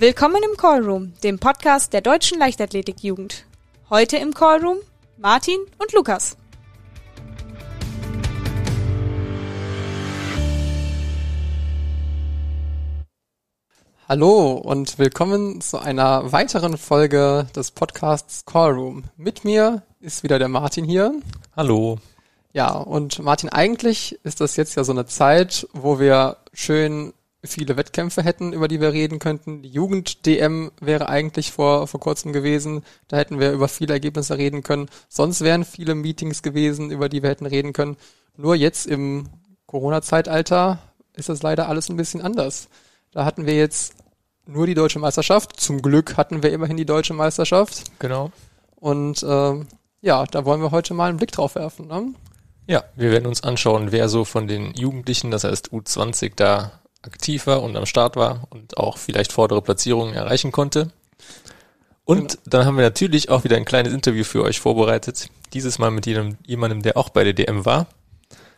Willkommen im Callroom, dem Podcast der deutschen Leichtathletikjugend. Heute im Callroom Martin und Lukas. Hallo und willkommen zu einer weiteren Folge des Podcasts Callroom. Mit mir ist wieder der Martin hier. Hallo. Ja, und Martin, eigentlich ist das jetzt ja so eine Zeit, wo wir schön viele Wettkämpfe hätten, über die wir reden könnten. Die Jugend-DM wäre eigentlich vor, vor kurzem gewesen. Da hätten wir über viele Ergebnisse reden können. Sonst wären viele Meetings gewesen, über die wir hätten reden können. Nur jetzt im Corona-Zeitalter ist das leider alles ein bisschen anders. Da hatten wir jetzt nur die deutsche Meisterschaft. Zum Glück hatten wir immerhin die deutsche Meisterschaft. Genau. Und äh, ja, da wollen wir heute mal einen Blick drauf werfen. Ne? Ja, wir werden uns anschauen, wer so von den Jugendlichen, das heißt U20, da aktiv war und am Start war und auch vielleicht vordere Platzierungen erreichen konnte. Und genau. dann haben wir natürlich auch wieder ein kleines Interview für euch vorbereitet. Dieses Mal mit jedem, jemandem, der auch bei der DM war.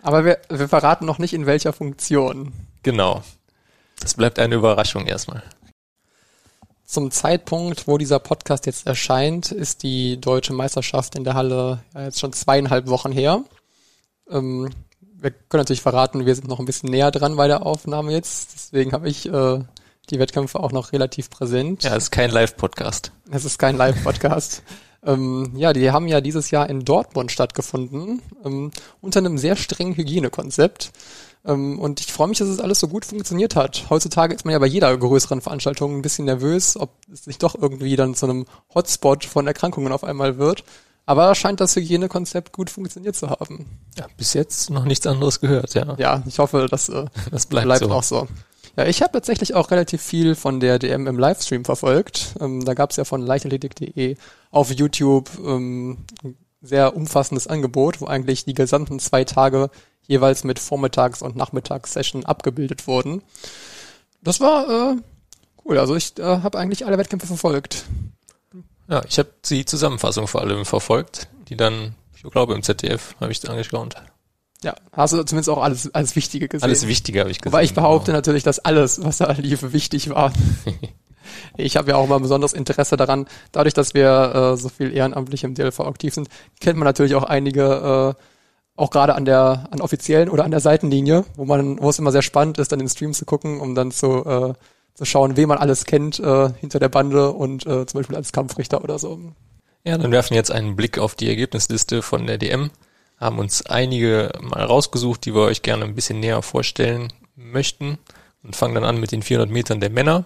Aber wir, wir verraten noch nicht in welcher Funktion. Genau. Das bleibt eine Überraschung erstmal. Zum Zeitpunkt, wo dieser Podcast jetzt erscheint, ist die deutsche Meisterschaft in der Halle jetzt schon zweieinhalb Wochen her. Ähm, wir können natürlich verraten, wir sind noch ein bisschen näher dran bei der Aufnahme jetzt. Deswegen habe ich äh, die Wettkämpfe auch noch relativ präsent. Ja, es ist kein Live-Podcast. Es ist kein Live-Podcast. ähm, ja, die haben ja dieses Jahr in Dortmund stattgefunden, ähm, unter einem sehr strengen Hygienekonzept. Ähm, und ich freue mich, dass es alles so gut funktioniert hat. Heutzutage ist man ja bei jeder größeren Veranstaltung ein bisschen nervös, ob es nicht doch irgendwie dann zu einem Hotspot von Erkrankungen auf einmal wird. Aber scheint das Hygienekonzept gut funktioniert zu haben. Ja, bis jetzt noch nichts anderes gehört, ja. Ja, ich hoffe, das, äh, das bleibt, bleibt so. auch so. Ja, ich habe tatsächlich auch relativ viel von der DM im Livestream verfolgt. Ähm, da gab es ja von leichtathletik.de auf YouTube ähm, ein sehr umfassendes Angebot, wo eigentlich die gesamten zwei Tage jeweils mit Vormittags- und Nachmittagssession abgebildet wurden. Das war äh, cool. Also ich äh, habe eigentlich alle Wettkämpfe verfolgt. Ja, ich habe die Zusammenfassung vor allem verfolgt, die dann, ich glaube im ZDF habe ich angeschaut. Ja, hast du zumindest auch alles, alles Wichtige gesehen. Alles Wichtige habe ich gesehen. Aber ich behaupte genau. natürlich, dass alles, was da lief, wichtig war. ich habe ja auch ein besonderes Interesse daran. Dadurch, dass wir äh, so viel ehrenamtlich im DLV aktiv sind, kennt man natürlich auch einige äh, auch gerade an der an offiziellen oder an der Seitenlinie, wo man, wo es immer sehr spannend ist, dann den Stream zu gucken, um dann zu, äh, zu schauen, wen man alles kennt äh, hinter der Bande und äh, zum Beispiel als Kampfrichter oder so. Ja, dann werfen jetzt einen Blick auf die Ergebnisliste von der DM, haben uns einige mal rausgesucht, die wir euch gerne ein bisschen näher vorstellen möchten und fangen dann an mit den 400 Metern der Männer.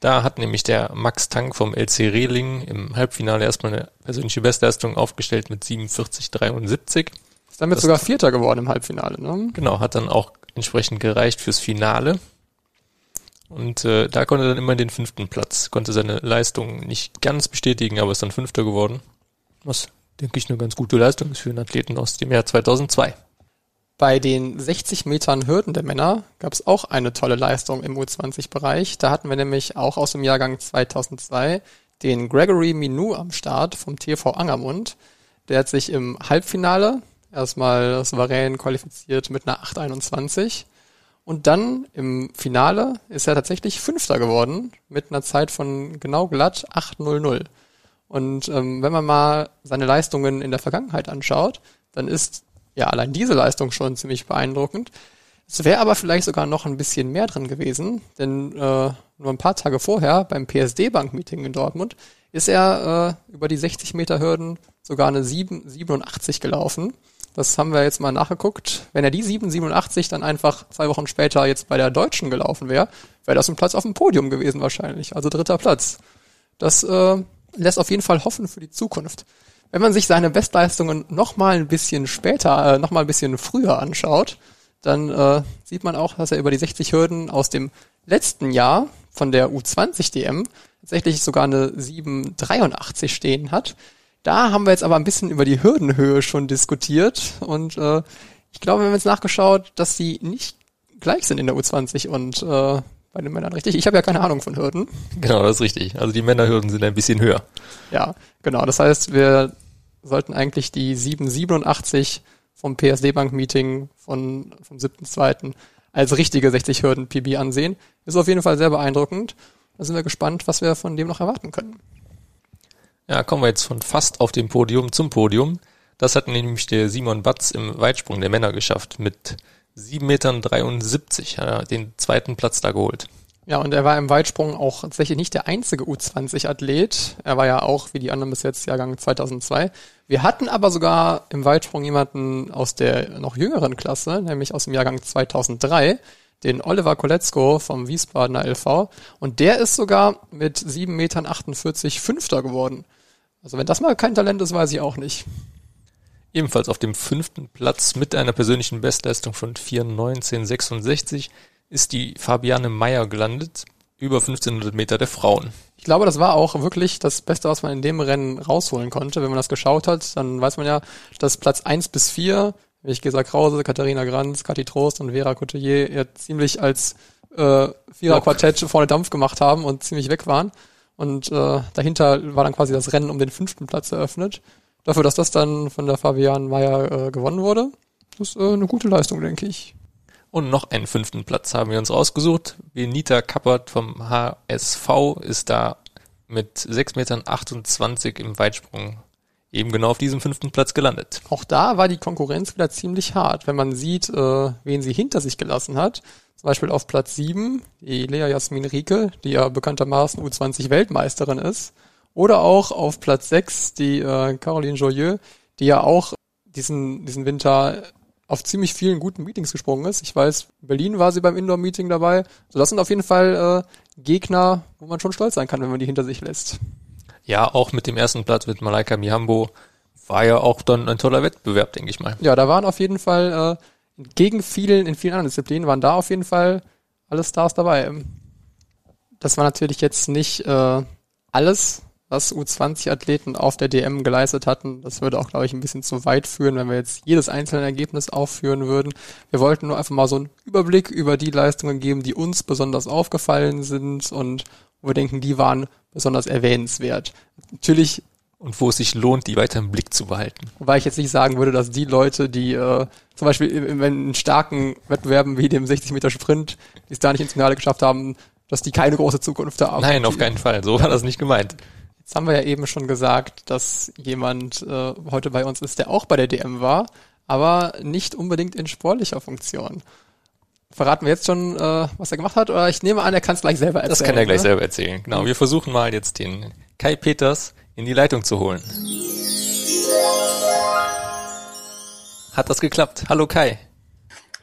Da hat nämlich der Max Tank vom LC Rehling im Halbfinale erstmal eine persönliche Bestleistung aufgestellt mit 47,73. Ist damit das sogar Vierter geworden im Halbfinale, ne? Genau, hat dann auch entsprechend gereicht fürs Finale. Und äh, da konnte er dann immer den fünften Platz, konnte seine Leistung nicht ganz bestätigen, aber ist dann Fünfter geworden. Was, denke ich, eine ganz gute Leistung ist für einen Athleten aus dem Jahr 2002. Bei den 60 Metern Hürden der Männer gab es auch eine tolle Leistung im U20-Bereich. Da hatten wir nämlich auch aus dem Jahrgang 2002 den Gregory Minou am Start vom TV Angermund. Der hat sich im Halbfinale erstmal souverän qualifiziert mit einer 8,21. Und dann im Finale ist er tatsächlich Fünfter geworden mit einer Zeit von genau glatt 8,00. Und ähm, wenn man mal seine Leistungen in der Vergangenheit anschaut, dann ist ja allein diese Leistung schon ziemlich beeindruckend. Es wäre aber vielleicht sogar noch ein bisschen mehr drin gewesen, denn äh, nur ein paar Tage vorher beim PSD-Bank-Meeting in Dortmund ist er äh, über die 60 Meter Hürden sogar eine 7, 87 gelaufen. Das haben wir jetzt mal nachgeguckt. Wenn er die 787 dann einfach zwei Wochen später jetzt bei der Deutschen gelaufen wäre, wäre das ein Platz auf dem Podium gewesen wahrscheinlich. Also dritter Platz. Das äh, lässt auf jeden Fall hoffen für die Zukunft. Wenn man sich seine Bestleistungen noch mal ein bisschen später, äh, noch mal ein bisschen früher anschaut, dann äh, sieht man auch, dass er über die 60 Hürden aus dem letzten Jahr von der U20 DM tatsächlich sogar eine 783 stehen hat. Da haben wir jetzt aber ein bisschen über die Hürdenhöhe schon diskutiert und äh, ich glaube, wir haben jetzt nachgeschaut, dass sie nicht gleich sind in der U20 und äh, bei den Männern, richtig? Ich habe ja keine Ahnung von Hürden. Genau, das ist richtig. Also die Männerhürden sind ein bisschen höher. Ja, genau. Das heißt, wir sollten eigentlich die 787 vom PSD-Bank-Meeting von, vom 7.2. als richtige 60 Hürden PB ansehen. Ist auf jeden Fall sehr beeindruckend. Da sind wir gespannt, was wir von dem noch erwarten können. Ja, kommen wir jetzt von fast auf dem Podium zum Podium. Das hat nämlich der Simon Batz im Weitsprung der Männer geschafft. Mit 7,73 Metern hat er den zweiten Platz da geholt. Ja, und er war im Weitsprung auch tatsächlich nicht der einzige U20-Athlet. Er war ja auch, wie die anderen bis jetzt, Jahrgang 2002. Wir hatten aber sogar im Weitsprung jemanden aus der noch jüngeren Klasse, nämlich aus dem Jahrgang 2003, den Oliver Koletzko vom Wiesbadener LV. Und der ist sogar mit 7,48 Metern Fünfter geworden. Also wenn das mal kein Talent ist, weiß ich auch nicht. Ebenfalls auf dem fünften Platz mit einer persönlichen Bestleistung von 4,1966 ist die Fabiane Meyer gelandet, über 1500 Meter der Frauen. Ich glaube, das war auch wirklich das Beste, was man in dem Rennen rausholen konnte. Wenn man das geschaut hat, dann weiß man ja, dass Platz eins bis vier, wie ich gesagt, Krause, Katharina Granz, Kathi Trost und Vera Coutelier ja ziemlich als äh, Vierer-Quartett vorne Dampf gemacht haben und ziemlich weg waren. Und äh, dahinter war dann quasi das Rennen um den fünften Platz eröffnet. Dafür, dass das dann von der Fabian Meyer äh, gewonnen wurde, das ist äh, eine gute Leistung, denke ich. Und noch einen fünften Platz haben wir uns rausgesucht. Benita Kappert vom HSV ist da mit 6,28 Metern im Weitsprung eben genau auf diesem fünften Platz gelandet. Auch da war die Konkurrenz wieder ziemlich hart. Wenn man sieht, äh, wen sie hinter sich gelassen hat, zum Beispiel auf Platz 7 die Lea Jasmin Rieke, die ja bekanntermaßen U20 Weltmeisterin ist, oder auch auf Platz 6 die äh, Caroline Joyeux, die ja auch diesen, diesen Winter auf ziemlich vielen guten Meetings gesprungen ist. Ich weiß, Berlin war sie beim Indoor-Meeting dabei. So, das sind auf jeden Fall äh, Gegner, wo man schon stolz sein kann, wenn man die hinter sich lässt. Ja, auch mit dem ersten Platz mit Malaika Mihambo war ja auch dann ein toller Wettbewerb, denke ich mal. Ja, da waren auf jeden Fall äh, gegen vielen, in vielen anderen Disziplinen waren da auf jeden Fall alle Stars dabei. Das war natürlich jetzt nicht äh, alles, was U20-Athleten auf der DM geleistet hatten. Das würde auch, glaube ich, ein bisschen zu weit führen, wenn wir jetzt jedes einzelne Ergebnis aufführen würden. Wir wollten nur einfach mal so einen Überblick über die Leistungen geben, die uns besonders aufgefallen sind und wo wir denken, die waren besonders erwähnenswert. Natürlich und wo es sich lohnt, die weiter im Blick zu behalten. Wobei ich jetzt nicht sagen würde, dass die Leute, die äh, zum Beispiel in, in starken Wettbewerben wie dem 60 Meter Sprint, die es da nicht ins Finale geschafft haben, dass die keine große Zukunft haben. Nein, auf keinen Fall. So war das nicht gemeint. Jetzt haben wir ja eben schon gesagt, dass jemand äh, heute bei uns ist, der auch bei der DM war, aber nicht unbedingt in sportlicher Funktion. Verraten wir jetzt schon, äh, was er gemacht hat? Oder ich nehme an, er kann es gleich selber erzählen. Das kann er gleich ne? selber erzählen. Genau, wir versuchen mal jetzt den Kai Peters in die Leitung zu holen. Hat das geklappt? Hallo Kai.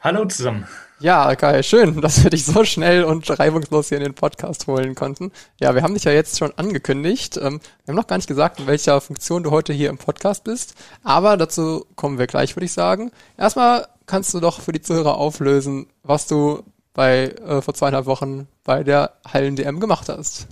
Hallo zusammen. Ja, geil, schön, dass wir dich so schnell und reibungslos hier in den Podcast holen konnten. Ja, wir haben dich ja jetzt schon angekündigt. Ähm, wir haben noch gar nicht gesagt, in welcher Funktion du heute hier im Podcast bist, aber dazu kommen wir gleich, würde ich sagen. Erstmal kannst du doch für die Zuhörer auflösen, was du bei äh, vor zweieinhalb Wochen bei der Hallen-DM gemacht hast.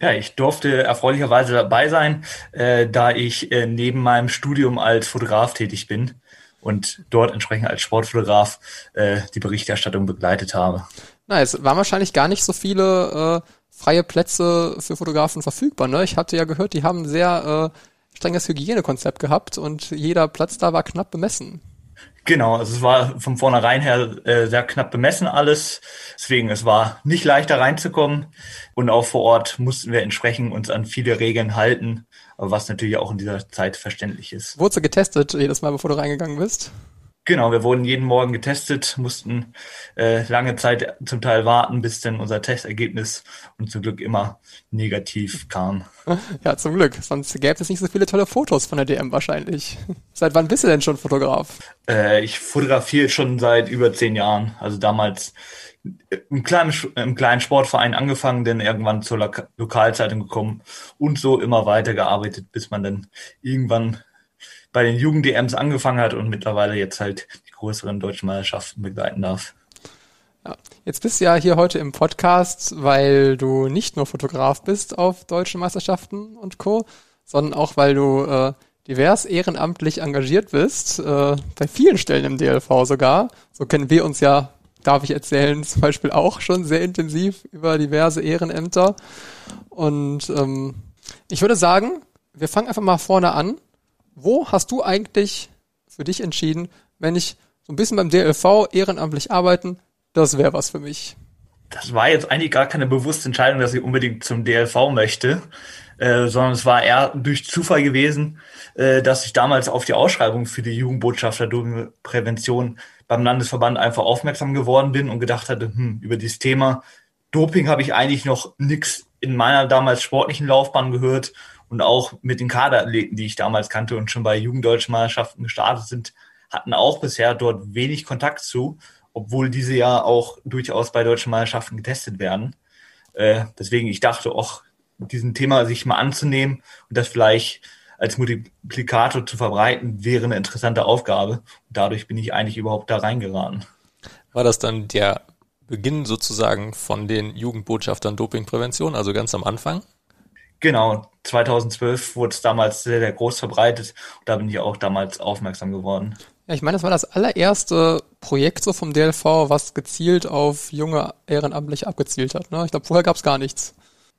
Ja, ich durfte erfreulicherweise dabei sein, äh, da ich äh, neben meinem Studium als Fotograf tätig bin und dort entsprechend als Sportfotograf äh, die Berichterstattung begleitet habe. Na, es waren wahrscheinlich gar nicht so viele äh, freie Plätze für Fotografen verfügbar. Ne? Ich hatte ja gehört, die haben ein sehr äh, strenges Hygienekonzept gehabt und jeder Platz da war knapp bemessen. Genau, also es war von vornherein her äh, sehr knapp bemessen alles. Deswegen, es war nicht leichter reinzukommen. Und auch vor Ort mussten wir entsprechend uns an viele Regeln halten, was natürlich auch in dieser Zeit verständlich ist. Wurdest du getestet jedes Mal, bevor du reingegangen bist? Genau, wir wurden jeden Morgen getestet, mussten äh, lange Zeit zum Teil warten, bis denn unser Testergebnis und zum Glück immer negativ kam. Ja, zum Glück. Sonst gäbe es nicht so viele tolle Fotos von der DM wahrscheinlich. Seit wann bist du denn schon Fotograf? Äh, ich fotografiere schon seit über zehn Jahren. Also damals im kleinen, im kleinen Sportverein angefangen, dann irgendwann zur Lo Lokalzeitung gekommen und so immer weiter gearbeitet, bis man dann irgendwann bei den Jugend-DMs angefangen hat und mittlerweile jetzt halt die größeren deutschen Meisterschaften begleiten darf. Ja. Jetzt bist du ja hier heute im Podcast, weil du nicht nur Fotograf bist auf deutschen Meisterschaften und Co., sondern auch, weil du äh, divers ehrenamtlich engagiert bist, äh, bei vielen Stellen im DLV sogar. So kennen wir uns ja, darf ich erzählen, zum Beispiel auch schon sehr intensiv über diverse Ehrenämter. Und ähm, ich würde sagen, wir fangen einfach mal vorne an wo hast du eigentlich für dich entschieden, wenn ich so ein bisschen beim DLV ehrenamtlich arbeiten, das wäre was für mich? das war jetzt eigentlich gar keine bewusste Entscheidung, dass ich unbedingt zum DLV möchte, äh, sondern es war eher durch Zufall gewesen, äh, dass ich damals auf die Ausschreibung für die Jugendbotschafter Prävention beim Landesverband einfach aufmerksam geworden bin und gedacht hatte, hm, über dieses Thema Doping habe ich eigentlich noch nichts in meiner damals sportlichen Laufbahn gehört und auch mit den Kaderathleten, die ich damals kannte und schon bei Jugenddeutschen Meisterschaften gestartet sind, hatten auch bisher dort wenig Kontakt zu, obwohl diese ja auch durchaus bei deutschen Meisterschaften getestet werden. Äh, deswegen, ich dachte auch, diesem Thema sich mal anzunehmen und das vielleicht als Multiplikator zu verbreiten, wäre eine interessante Aufgabe. Und dadurch bin ich eigentlich überhaupt da reingeraten. War das dann der Beginn sozusagen von den Jugendbotschaftern Dopingprävention, also ganz am Anfang? Genau, 2012 wurde es damals sehr, sehr groß verbreitet. Und da bin ich auch damals aufmerksam geworden. Ja, ich meine, das war das allererste Projekt so vom DLV, was gezielt auf junge Ehrenamtliche abgezielt hat. Ne? Ich glaube, vorher gab es gar nichts.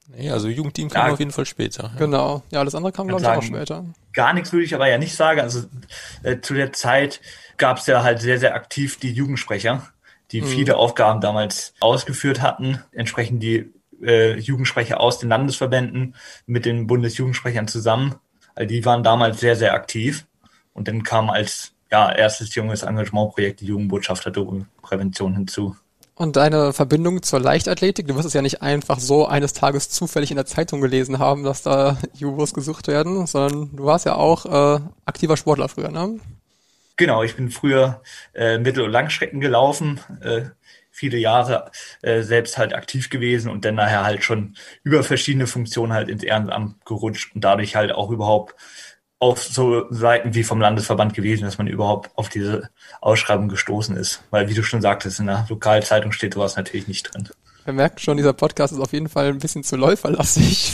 Nee, also Jugendteam kam ja, auf jeden Fall später. Ja. Genau, ja, alles andere kam, glaube ich, auch später. Gar nichts würde ich aber ja nicht sagen. Also äh, zu der Zeit gab es ja halt sehr, sehr aktiv die Jugendsprecher, die mhm. viele Aufgaben damals ausgeführt hatten. Entsprechend die äh, Jugendsprecher aus den Landesverbänden mit den Bundesjugendsprechern zusammen. Also die waren damals sehr, sehr aktiv. Und dann kam als ja, erstes junges Engagementprojekt die Jugendbotschafter Prävention hinzu. Und deine Verbindung zur Leichtathletik, du wirst es ja nicht einfach so eines Tages zufällig in der Zeitung gelesen haben, dass da Jubos gesucht werden, sondern du warst ja auch äh, aktiver Sportler früher, ne? Genau, ich bin früher äh, Mittel- und Langstrecken gelaufen, äh, viele Jahre äh, selbst halt aktiv gewesen und dann nachher halt schon über verschiedene Funktionen halt ins Ehrenamt gerutscht und dadurch halt auch überhaupt auf so Seiten wie vom Landesverband gewesen, dass man überhaupt auf diese Ausschreibung gestoßen ist. Weil, wie du schon sagtest, in der Lokalzeitung steht sowas natürlich nicht drin. Wir merken schon, dieser Podcast ist auf jeden Fall ein bisschen zu läuferlastig.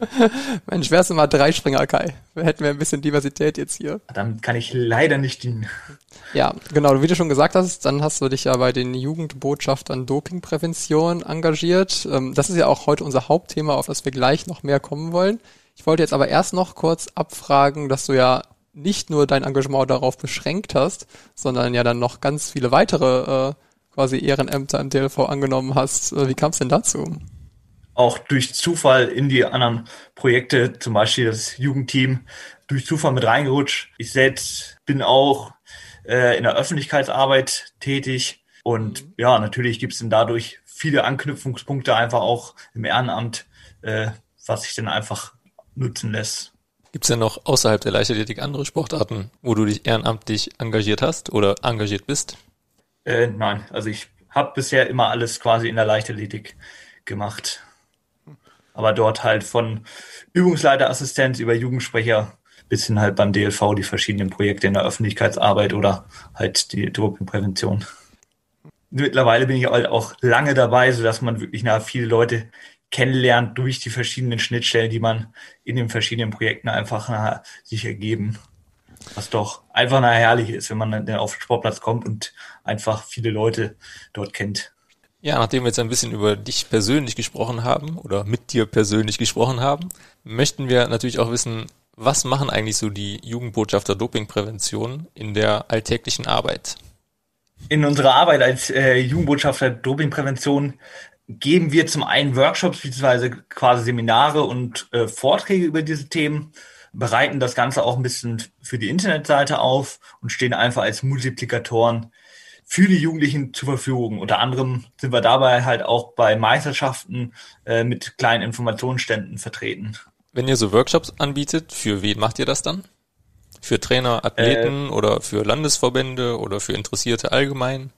Mensch, wärst du mal Dreispringer, Kai. Hätten wir ein bisschen Diversität jetzt hier. Damit kann ich leider nicht dienen. Ja, genau. Wie du schon gesagt hast, dann hast du dich ja bei den Jugendbotschaftern Dopingprävention engagiert. Ähm, das ist ja auch heute unser Hauptthema, auf das wir gleich noch mehr kommen wollen. Ich wollte jetzt aber erst noch kurz abfragen, dass du ja nicht nur dein Engagement darauf beschränkt hast, sondern ja dann noch ganz viele weitere äh, quasi Ehrenämter im DLV angenommen hast. Äh, wie kam es denn dazu? Auch durch Zufall in die anderen Projekte, zum Beispiel das Jugendteam, durch Zufall mit reingerutscht. Ich selbst bin auch äh, in der Öffentlichkeitsarbeit tätig und mhm. ja, natürlich gibt es dann dadurch viele Anknüpfungspunkte einfach auch im Ehrenamt, äh, was sich dann einfach nutzen lässt. Gibt es denn noch außerhalb der Leichtathletik andere Sportarten, wo du dich ehrenamtlich engagiert hast oder engagiert bist? Äh, nein, also ich habe bisher immer alles quasi in der Leichtathletik gemacht. Aber dort halt von Übungsleiterassistenz über Jugendsprecher bis hin halt beim DLV die verschiedenen Projekte in der Öffentlichkeitsarbeit oder halt die Dopingprävention. Mittlerweile bin ich halt auch lange dabei, sodass man wirklich nach viele Leute kennenlernt durch die verschiedenen Schnittstellen, die man in den verschiedenen Projekten einfach na, sich ergeben. Was doch einfach na, herrlich ist, wenn man dann auf den Sportplatz kommt und einfach viele Leute dort kennt. Ja, nachdem wir jetzt ein bisschen über dich persönlich gesprochen haben oder mit dir persönlich gesprochen haben, möchten wir natürlich auch wissen, was machen eigentlich so die Jugendbotschafter Dopingprävention in der alltäglichen Arbeit? In unserer Arbeit als äh, Jugendbotschafter Dopingprävention geben wir zum einen Workshops bzw. quasi Seminare und äh, Vorträge über diese Themen, bereiten das Ganze auch ein bisschen für die Internetseite auf und stehen einfach als Multiplikatoren für die Jugendlichen zur Verfügung. Unter anderem sind wir dabei halt auch bei Meisterschaften äh, mit kleinen Informationsständen vertreten. Wenn ihr so Workshops anbietet, für wen macht ihr das dann? Für Trainer, Athleten äh, oder für Landesverbände oder für Interessierte allgemein?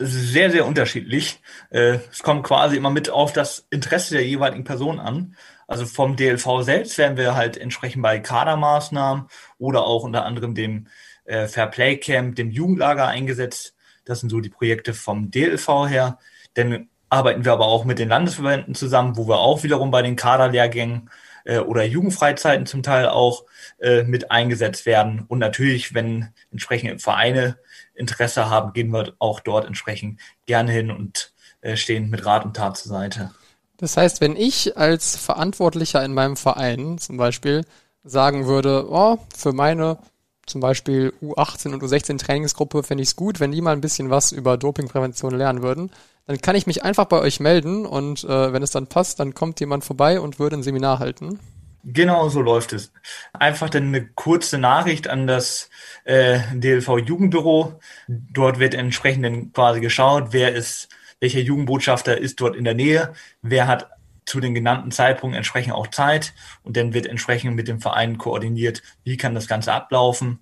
sehr, sehr unterschiedlich. Äh, es kommt quasi immer mit auf das Interesse der jeweiligen Person an. Also vom DLV selbst werden wir halt entsprechend bei Kadermaßnahmen oder auch unter anderem dem äh, Fairplay Camp, dem Jugendlager eingesetzt. Das sind so die Projekte vom DLV her. Dann arbeiten wir aber auch mit den Landesverbänden zusammen, wo wir auch wiederum bei den Kaderlehrgängen äh, oder Jugendfreizeiten zum Teil auch äh, mit eingesetzt werden. Und natürlich, wenn entsprechende Vereine Interesse haben, gehen wir auch dort entsprechend gerne hin und äh, stehen mit Rat und Tat zur Seite. Das heißt, wenn ich als Verantwortlicher in meinem Verein zum Beispiel sagen würde, oh, für meine zum Beispiel U18 und U16 Trainingsgruppe fände ich es gut, wenn die mal ein bisschen was über Dopingprävention lernen würden, dann kann ich mich einfach bei euch melden und äh, wenn es dann passt, dann kommt jemand vorbei und würde ein Seminar halten. Genau so läuft es. Einfach dann eine kurze Nachricht an das äh, DLV Jugendbüro. Dort wird entsprechend dann quasi geschaut, wer ist, welcher Jugendbotschafter ist dort in der Nähe, wer hat zu den genannten Zeitpunkten entsprechend auch Zeit und dann wird entsprechend mit dem Verein koordiniert, wie kann das Ganze ablaufen.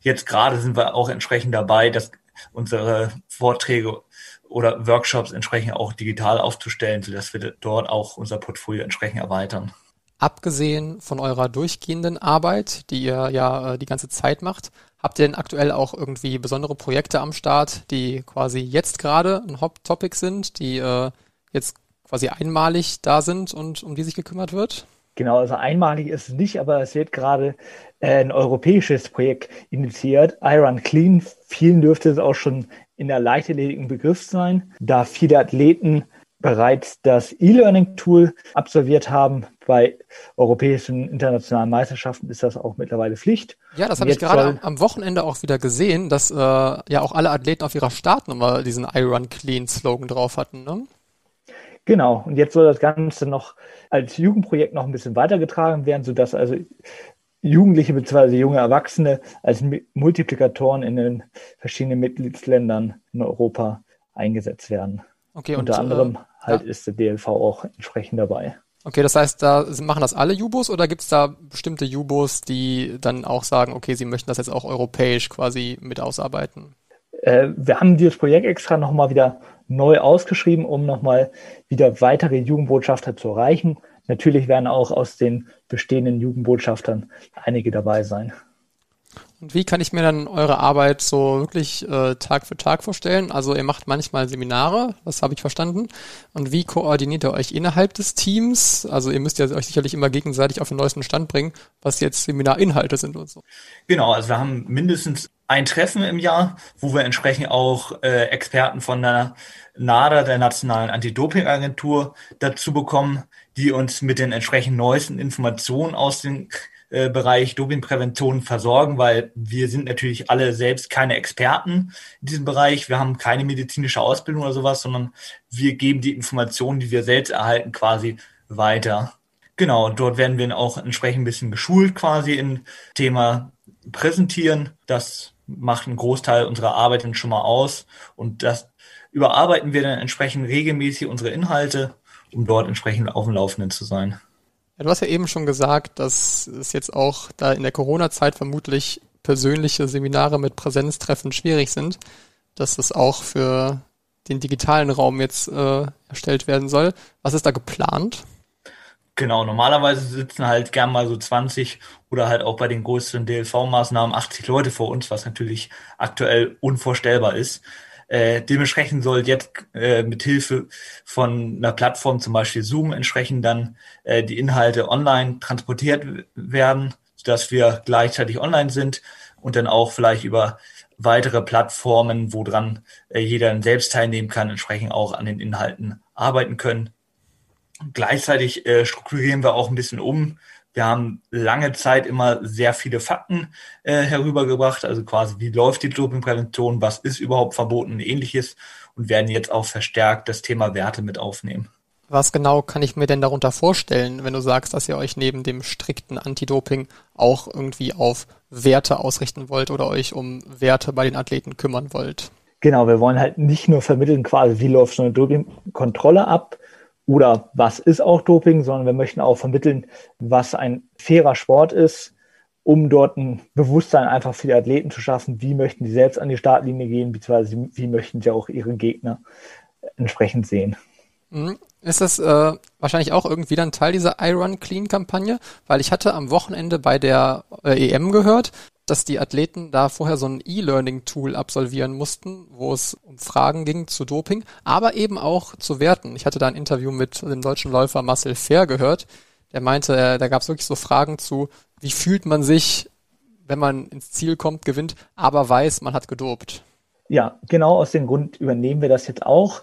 Jetzt gerade sind wir auch entsprechend dabei, dass unsere Vorträge oder Workshops entsprechend auch digital aufzustellen, sodass wir dort auch unser Portfolio entsprechend erweitern. Abgesehen von eurer durchgehenden Arbeit, die ihr ja äh, die ganze Zeit macht, habt ihr denn aktuell auch irgendwie besondere Projekte am Start, die quasi jetzt gerade ein Hot-Topic sind, die äh, jetzt quasi einmalig da sind und um die sich gekümmert wird? Genau, also einmalig ist es nicht, aber es wird gerade äh, ein europäisches Projekt initiiert, Iron Clean. Vielen dürfte es auch schon in der leichterledigen Begriff sein, da viele Athleten bereits das E-Learning-Tool absolviert haben. Bei europäischen internationalen Meisterschaften ist das auch mittlerweile Pflicht. Ja, das habe ich gerade am Wochenende auch wieder gesehen, dass äh, ja auch alle Athleten auf ihrer Startnummer diesen iRun Clean Slogan drauf hatten. Ne? Genau, und jetzt soll das Ganze noch als Jugendprojekt noch ein bisschen weitergetragen werden, sodass also Jugendliche bzw. junge Erwachsene als Multiplikatoren in den verschiedenen Mitgliedsländern in Europa eingesetzt werden. Okay, Unter und, anderem äh, halt ja. ist der DLV auch entsprechend dabei. Okay, das heißt, da machen das alle Jubos oder gibt es da bestimmte Jubos, die dann auch sagen, okay, sie möchten das jetzt auch europäisch quasi mit ausarbeiten? Äh, wir haben dieses Projekt extra nochmal wieder neu ausgeschrieben, um nochmal wieder weitere Jugendbotschafter zu erreichen. Natürlich werden auch aus den bestehenden Jugendbotschaftern einige dabei sein. Und wie kann ich mir dann eure Arbeit so wirklich äh, Tag für Tag vorstellen? Also ihr macht manchmal Seminare, das habe ich verstanden. Und wie koordiniert ihr euch innerhalb des Teams? Also ihr müsst ja euch sicherlich immer gegenseitig auf den neuesten Stand bringen, was jetzt Seminarinhalte sind und so. Genau, also wir haben mindestens ein Treffen im Jahr, wo wir entsprechend auch äh, Experten von der NADA, der Nationalen Anti-Doping-Agentur, dazu bekommen, die uns mit den entsprechend neuesten Informationen aus den äh, Bereich Dopingprävention versorgen, weil wir sind natürlich alle selbst keine Experten in diesem Bereich. Wir haben keine medizinische Ausbildung oder sowas, sondern wir geben die Informationen, die wir selbst erhalten, quasi weiter. Genau, dort werden wir auch entsprechend ein bisschen geschult quasi im Thema Präsentieren. Das macht einen Großteil unserer Arbeit dann schon mal aus und das überarbeiten wir dann entsprechend regelmäßig unsere Inhalte, um dort entsprechend auf dem Laufenden zu sein. Ja, du hast ja eben schon gesagt, dass es jetzt auch da in der Corona-Zeit vermutlich persönliche Seminare mit Präsenztreffen schwierig sind, dass das auch für den digitalen Raum jetzt äh, erstellt werden soll. Was ist da geplant? Genau, normalerweise sitzen halt gern mal so 20 oder halt auch bei den größeren DLV-Maßnahmen 80 Leute vor uns, was natürlich aktuell unvorstellbar ist. Äh, dementsprechend soll jetzt äh, mit Hilfe von einer Plattform, zum Beispiel Zoom, entsprechend dann äh, die Inhalte online transportiert werden, sodass wir gleichzeitig online sind und dann auch vielleicht über weitere Plattformen, wo dran äh, jeder selbst teilnehmen kann, entsprechend auch an den Inhalten arbeiten können. Gleichzeitig äh, strukturieren wir auch ein bisschen um wir haben lange Zeit immer sehr viele Fakten äh, herübergebracht, also quasi, wie läuft die Dopingprävention, was ist überhaupt verboten und ähnliches und werden jetzt auch verstärkt das Thema Werte mit aufnehmen. Was genau kann ich mir denn darunter vorstellen, wenn du sagst, dass ihr euch neben dem strikten Anti-Doping auch irgendwie auf Werte ausrichten wollt oder euch um Werte bei den Athleten kümmern wollt? Genau, wir wollen halt nicht nur vermitteln, quasi, wie läuft so eine Dopingkontrolle ab, oder was ist auch Doping, sondern wir möchten auch vermitteln, was ein fairer Sport ist, um dort ein Bewusstsein einfach für die Athleten zu schaffen, wie möchten sie selbst an die Startlinie gehen, beziehungsweise wie möchten sie auch ihren Gegner entsprechend sehen. Mhm. Ist das äh, wahrscheinlich auch irgendwie dann Teil dieser iRun Clean Kampagne? Weil ich hatte am Wochenende bei der äh, EM gehört, dass die Athleten da vorher so ein E-Learning-Tool absolvieren mussten, wo es um Fragen ging zu Doping, aber eben auch zu Werten. Ich hatte da ein Interview mit dem deutschen Läufer Marcel Fair gehört, der meinte, äh, da gab es wirklich so Fragen zu, wie fühlt man sich, wenn man ins Ziel kommt, gewinnt, aber weiß, man hat gedopt. Ja, genau aus dem Grund übernehmen wir das jetzt auch.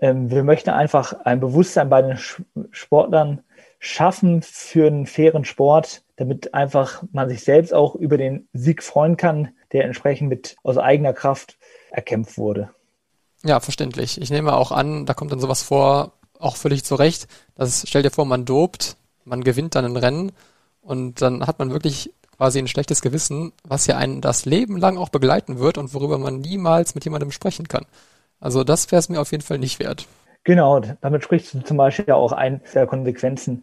Ähm, wir möchten einfach ein Bewusstsein bei den Sportlern schaffen für einen fairen Sport, damit einfach man sich selbst auch über den Sieg freuen kann, der entsprechend mit aus eigener Kraft erkämpft wurde. Ja, verständlich. Ich nehme auch an, da kommt dann sowas vor, auch völlig zu Recht. Das stell dir vor, man dopt, man gewinnt dann ein Rennen und dann hat man wirklich quasi ein schlechtes Gewissen, was ja einen das Leben lang auch begleiten wird und worüber man niemals mit jemandem sprechen kann. Also das wäre es mir auf jeden Fall nicht wert. Genau, damit sprichst du zum Beispiel ja auch ein der Konsequenzen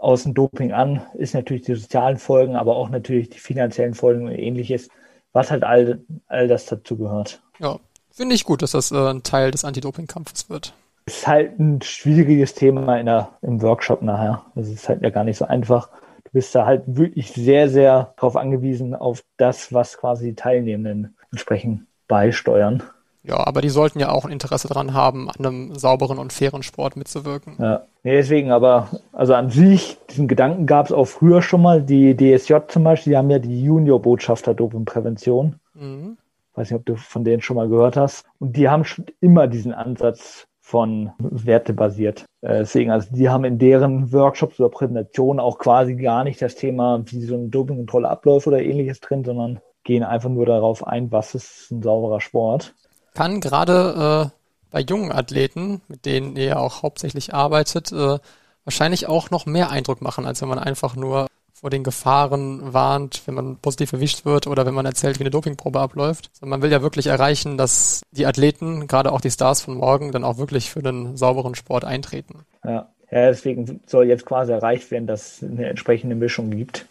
aus dem Doping an, ist natürlich die sozialen Folgen, aber auch natürlich die finanziellen Folgen und ähnliches, was halt all, all das dazu gehört. Ja, finde ich gut, dass das äh, ein Teil des Anti-Doping-Kampfes wird. Ist halt ein schwieriges Thema in der, im Workshop nachher. Das ist halt ja gar nicht so einfach. Du bist da halt wirklich sehr, sehr darauf angewiesen, auf das, was quasi die Teilnehmenden entsprechend beisteuern. Ja, aber die sollten ja auch ein Interesse daran haben, an einem sauberen und fairen Sport mitzuwirken. Ja, nee, deswegen, aber also an sich, diesen Gedanken gab es auch früher schon mal. Die DSJ zum Beispiel, die haben ja die Junior-Botschafter Dopingprävention. Mhm. Weiß nicht, ob du von denen schon mal gehört hast. Und die haben schon immer diesen Ansatz von Werte basiert. Äh, deswegen, also die haben in deren Workshops oder Präsentationen auch quasi gar nicht das Thema, wie so eine Dopingkontrolle abläuft oder ähnliches drin, sondern gehen einfach nur darauf ein, was ist ein sauberer Sport kann gerade äh, bei jungen Athleten, mit denen ihr auch hauptsächlich arbeitet, äh, wahrscheinlich auch noch mehr Eindruck machen, als wenn man einfach nur vor den Gefahren warnt, wenn man positiv erwischt wird oder wenn man erzählt, wie eine Dopingprobe abläuft. Man will ja wirklich erreichen, dass die Athleten, gerade auch die Stars von morgen, dann auch wirklich für einen sauberen Sport eintreten. Ja, ja deswegen soll jetzt quasi erreicht werden, dass es eine entsprechende Mischung gibt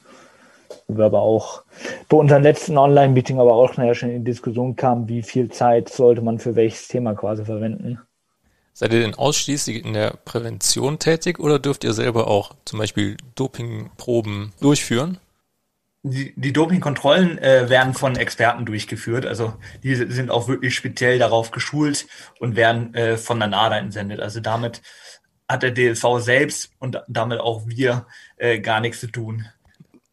wo wir aber auch bei unserem letzten Online-Meeting aber auch nachher schon in Diskussion kamen, wie viel Zeit sollte man für welches Thema quasi verwenden. Seid ihr denn ausschließlich in der Prävention tätig oder dürft ihr selber auch zum Beispiel Dopingproben durchführen? Die, die Dopingkontrollen äh, werden von Experten durchgeführt. Also die sind auch wirklich speziell darauf geschult und werden äh, von der NADA entsendet. Also damit hat der DLV selbst und damit auch wir äh, gar nichts zu tun.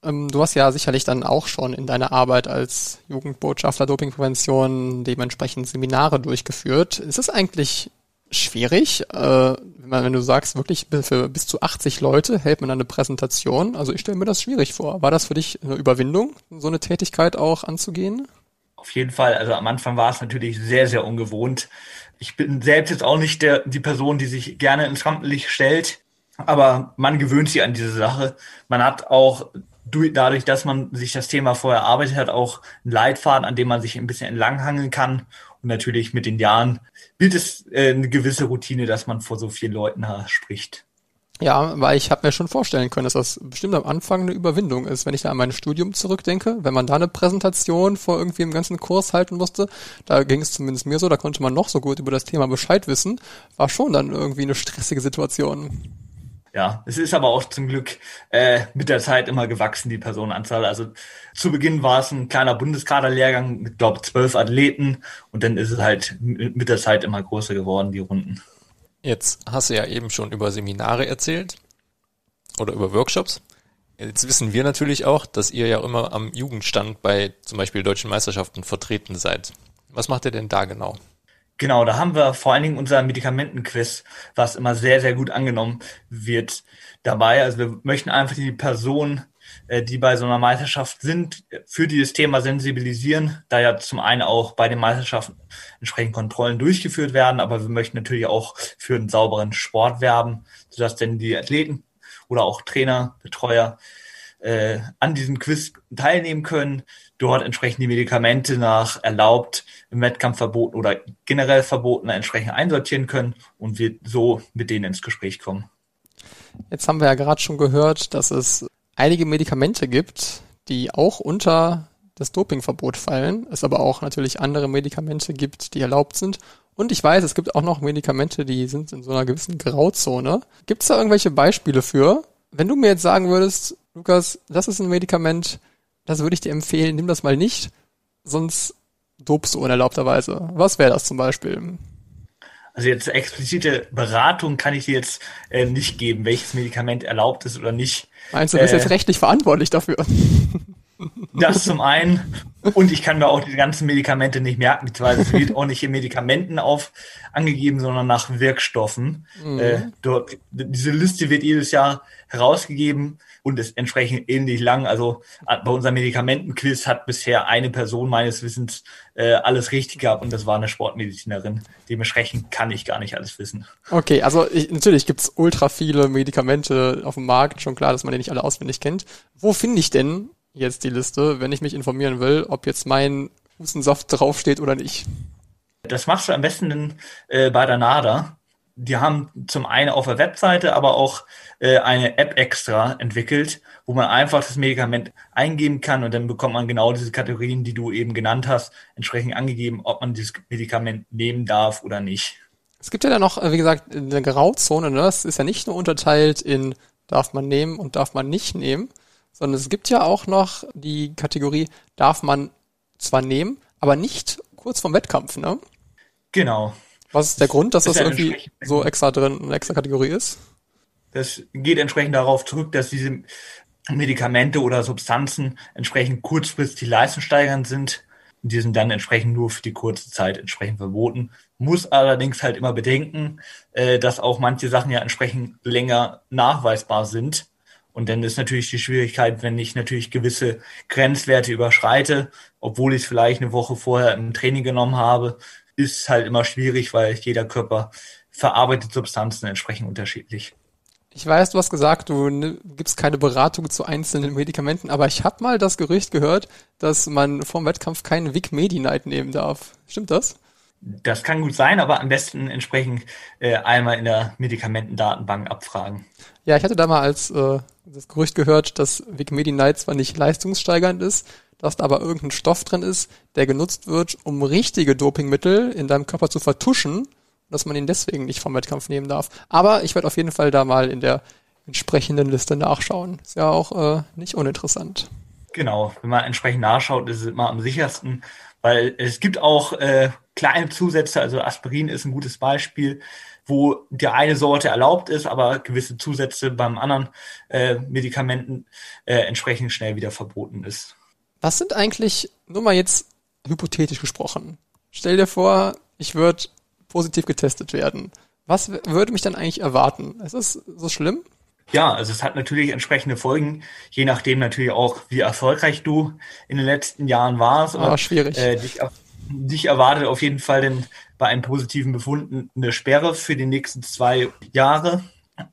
Ähm, du hast ja sicherlich dann auch schon in deiner Arbeit als Jugendbotschafter Dopingprävention dementsprechend Seminare durchgeführt. Ist es eigentlich schwierig, äh, wenn, du sagst, wirklich für bis zu 80 Leute hält man eine Präsentation? Also ich stelle mir das schwierig vor. War das für dich eine Überwindung, so eine Tätigkeit auch anzugehen? Auf jeden Fall. Also am Anfang war es natürlich sehr, sehr ungewohnt. Ich bin selbst jetzt auch nicht der, die Person, die sich gerne ins Rampenlicht stellt. Aber man gewöhnt sich an diese Sache. Man hat auch dadurch, dass man sich das Thema vorher erarbeitet hat, auch einen Leitfaden, an dem man sich ein bisschen entlanghangeln kann. Und natürlich mit den Jahren bildet es äh, eine gewisse Routine, dass man vor so vielen Leuten spricht. Ja, weil ich habe mir schon vorstellen können, dass das bestimmt am Anfang eine Überwindung ist, wenn ich da an mein Studium zurückdenke, wenn man da eine Präsentation vor irgendwie im ganzen Kurs halten musste, da ging es zumindest mir so, da konnte man noch so gut über das Thema Bescheid wissen, war schon dann irgendwie eine stressige Situation. Ja, es ist aber auch zum Glück äh, mit der Zeit immer gewachsen, die Personenanzahl. Also zu Beginn war es ein kleiner Bundeskaderlehrgang mit, glaube zwölf Athleten und dann ist es halt mit der Zeit immer größer geworden, die Runden. Jetzt hast du ja eben schon über Seminare erzählt oder über Workshops. Jetzt wissen wir natürlich auch, dass ihr ja immer am Jugendstand bei zum Beispiel deutschen Meisterschaften vertreten seid. Was macht ihr denn da genau? Genau, da haben wir vor allen Dingen unser Medikamentenquiz, was immer sehr, sehr gut angenommen wird dabei. Also wir möchten einfach die Personen, äh, die bei so einer Meisterschaft sind, für dieses Thema sensibilisieren, da ja zum einen auch bei den Meisterschaften entsprechend Kontrollen durchgeführt werden, aber wir möchten natürlich auch für einen sauberen Sport werben, sodass denn die Athleten oder auch Trainer, Betreuer äh, an diesem Quiz teilnehmen können, dort entsprechend die Medikamente nach erlaubt, im Wettkampf verboten oder generell verboten entsprechend einsortieren können und wir so mit denen ins Gespräch kommen. Jetzt haben wir ja gerade schon gehört, dass es einige Medikamente gibt, die auch unter das Dopingverbot fallen, es aber auch natürlich andere Medikamente gibt, die erlaubt sind. Und ich weiß, es gibt auch noch Medikamente, die sind in so einer gewissen Grauzone. Gibt es da irgendwelche Beispiele für? Wenn du mir jetzt sagen würdest, Lukas, das ist ein Medikament, das würde ich dir empfehlen, nimm das mal nicht, sonst dopst du unerlaubterweise. Was wäre das zum Beispiel? Also jetzt explizite Beratung kann ich dir jetzt äh, nicht geben, welches Medikament erlaubt ist oder nicht. Meinst du, du bist äh, jetzt rechtlich verantwortlich dafür? Das zum einen. Und ich kann mir auch die ganzen Medikamente nicht merken, beziehungsweise es wird auch nicht in Medikamenten auf angegeben, sondern nach Wirkstoffen. Mhm. Äh, dort, diese Liste wird jedes Jahr herausgegeben und ist entsprechend ähnlich lang. Also äh, bei unserem Medikamentenquiz hat bisher eine Person meines Wissens äh, alles richtig gehabt und das war eine Sportmedizinerin. Dementsprechend kann ich gar nicht alles wissen. Okay, also ich, natürlich gibt's ultra viele Medikamente auf dem Markt, schon klar, dass man die nicht alle auswendig kennt. Wo finde ich denn jetzt die Liste, wenn ich mich informieren will, ob jetzt mein Hustensaft draufsteht oder nicht? Das machst du am besten äh, bei der NADA die haben zum einen auf der Webseite, aber auch äh, eine App extra entwickelt, wo man einfach das Medikament eingeben kann und dann bekommt man genau diese Kategorien, die du eben genannt hast, entsprechend angegeben, ob man dieses Medikament nehmen darf oder nicht. Es gibt ja dann noch, äh, wie gesagt, eine Grauzone, ne? Das ist ja nicht nur unterteilt in darf man nehmen und darf man nicht nehmen, sondern es gibt ja auch noch die Kategorie darf man zwar nehmen, aber nicht kurz vorm Wettkampf, ne? Genau. Was ist der Grund, dass das irgendwie so extra drin, eine extra Kategorie ist? Das geht entsprechend darauf zurück, dass diese Medikamente oder Substanzen entsprechend kurzfristig leistungssteigernd sind. Die sind dann entsprechend nur für die kurze Zeit entsprechend verboten. Muss allerdings halt immer bedenken, äh, dass auch manche Sachen ja entsprechend länger nachweisbar sind. Und dann ist natürlich die Schwierigkeit, wenn ich natürlich gewisse Grenzwerte überschreite, obwohl ich es vielleicht eine Woche vorher im Training genommen habe, ist halt immer schwierig, weil jeder Körper verarbeitet Substanzen entsprechend unterschiedlich. Ich weiß, du hast gesagt, du gibst keine Beratung zu einzelnen Medikamenten, aber ich habe mal das Gerücht gehört, dass man vom Wettkampf keinen Vic Medi-Night nehmen darf. Stimmt das? Das kann gut sein, aber am besten entsprechend äh, einmal in der Medikamentendatenbank abfragen. Ja, ich hatte da mal als äh, das Gerücht gehört, dass Vic Medi-Night zwar nicht leistungssteigernd ist, dass da aber irgendein Stoff drin ist, der genutzt wird, um richtige Dopingmittel in deinem Körper zu vertuschen, dass man ihn deswegen nicht vom Wettkampf nehmen darf. Aber ich werde auf jeden Fall da mal in der entsprechenden Liste nachschauen. Ist ja auch äh, nicht uninteressant. Genau, wenn man entsprechend nachschaut, ist es immer am sichersten, weil es gibt auch äh, kleine Zusätze, also Aspirin ist ein gutes Beispiel, wo die eine Sorte erlaubt ist, aber gewisse Zusätze beim anderen äh, Medikamenten äh, entsprechend schnell wieder verboten ist. Was sind eigentlich, nur mal jetzt hypothetisch gesprochen, stell dir vor, ich würde positiv getestet werden. Was würde mich dann eigentlich erwarten? Ist es so schlimm? Ja, also es hat natürlich entsprechende Folgen, je nachdem natürlich auch, wie erfolgreich du in den letzten Jahren warst. Ah, schwierig. Äh, dich, dich erwartet auf jeden Fall denn bei einem positiven Befund eine Sperre für die nächsten zwei Jahre